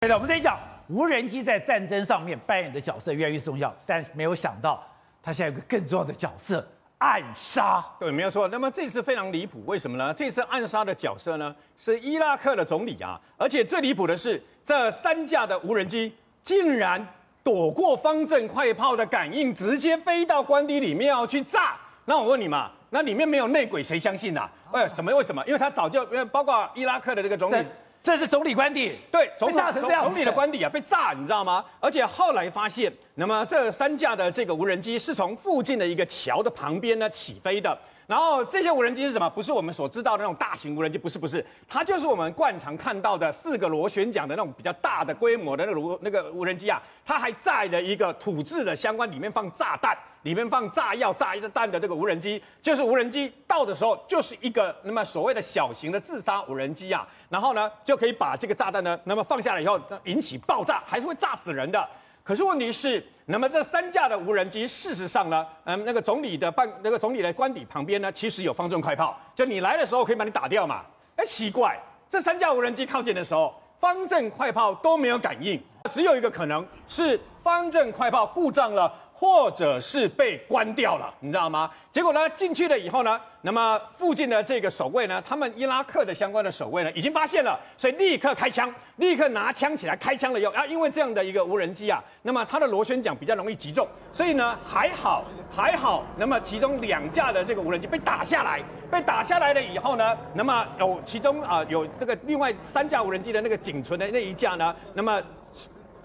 对的，我们这一讲无人机在战争上面扮演的角色越来越重要，但是没有想到它现在有个更重要的角色——暗杀。对，没有错。那么这次非常离谱，为什么呢？这次暗杀的角色呢是伊拉克的总理啊，而且最离谱的是，这三架的无人机竟然躲过方阵快炮的感应，直接飞到官邸里面要去炸。那我问你嘛，那里面没有内鬼，谁相信呐、啊？哎，什么？为什么？因为他早就因为包括伊拉克的这个总理。这是总理官邸，对，总统总总理的官邸啊，被炸，你知道吗？而且后来发现，那么这三架的这个无人机是从附近的一个桥的旁边呢起飞的。然后这些无人机是什么？不是我们所知道的那种大型无人机，不是，不是，它就是我们惯常看到的四个螺旋桨的那种比较大的规模的那个那个无人机啊。它还载了一个土制的相关，里面放炸弹，里面放炸药、炸一个弹的这个无人机，就是无人机到的时候就是一个那么所谓的小型的自杀无人机啊。然后呢，就可以把这个炸弹呢，那么放下来以后引起爆炸，还是会炸死人的。可是问题是，那么这三架的无人机，事实上呢，嗯，那个总理的办，那个总理的官邸旁边呢，其实有方阵快炮，就你来的时候可以把你打掉嘛。哎，奇怪，这三架无人机靠近的时候，方阵快炮都没有感应，只有一个可能是方阵快炮故障了。或者是被关掉了，你知道吗？结果呢，进去了以后呢，那么附近的这个守卫呢，他们伊拉克的相关的守卫呢，已经发现了，所以立刻开枪，立刻拿枪起来开枪了以后啊，因为这样的一个无人机啊，那么它的螺旋桨比较容易击中，所以呢还好还好，那么其中两架的这个无人机被打下来，被打下来了以后呢，那么有其中啊有那个另外三架无人机的那个仅存的那一架呢，那么。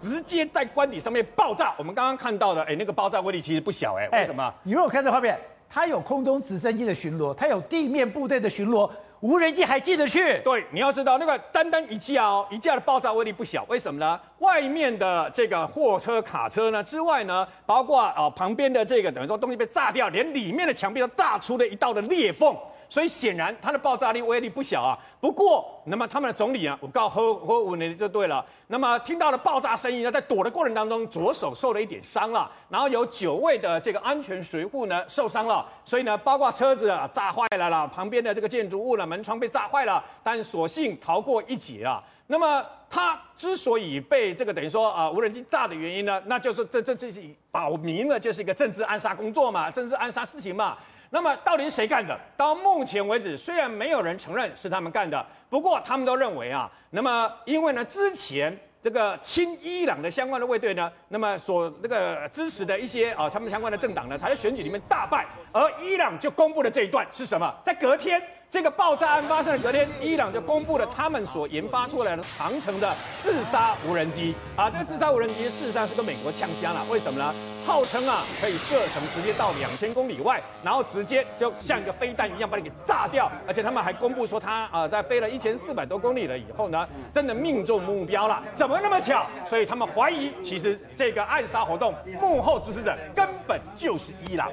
直接在官邸上面爆炸，我们刚刚看到的，哎，那个爆炸威力其实不小，哎，为什么？你如果看这画面，它有空中直升机的巡逻，它有地面部队的巡逻，无人机还进得去？对，你要知道，那个单单一架哦，一架的爆炸威力不小，为什么呢？外面的这个货车、卡车呢之外呢，包括啊旁边的这个等于说东西被炸掉，连里面的墙壁都炸出了一道的裂缝。所以显然它的爆炸力威力不小啊。不过，那么他们的总理啊，我告诉呵呵，你就对了。那么听到了爆炸声音呢，在躲的过程当中，左手受了一点伤了。然后有九位的这个安全随护呢受伤了。所以呢，包括车子啊炸坏了啦，旁边的这个建筑物呢门窗被炸坏了，但所幸逃过一劫啊。那么他之所以被这个等于说啊无人机炸的原因呢，那就是这这这是保明了，就是一个政治暗杀工作嘛，政治暗杀事情嘛。那么到底是谁干的？到目前为止，虽然没有人承认是他们干的，不过他们都认为啊，那么因为呢，之前这个亲伊朗的相关的卫队呢，那么所那个支持的一些啊，他们相关的政党呢，他在选举里面大败，而伊朗就公布了这一段是什么？在隔天。这个爆炸案发生的隔天，伊朗就公布了他们所研发出来的长程的自杀无人机啊，这个自杀无人机事实上是跟美国呛声了，为什么呢？号称啊可以射程直接到两千公里外，然后直接就像一个飞弹一样把你给炸掉，而且他们还公布说他啊在飞了一千四百多公里了以后呢，真的命中目标了，怎么那么巧？所以他们怀疑其实这个暗杀活动幕后支持者根本就是伊朗。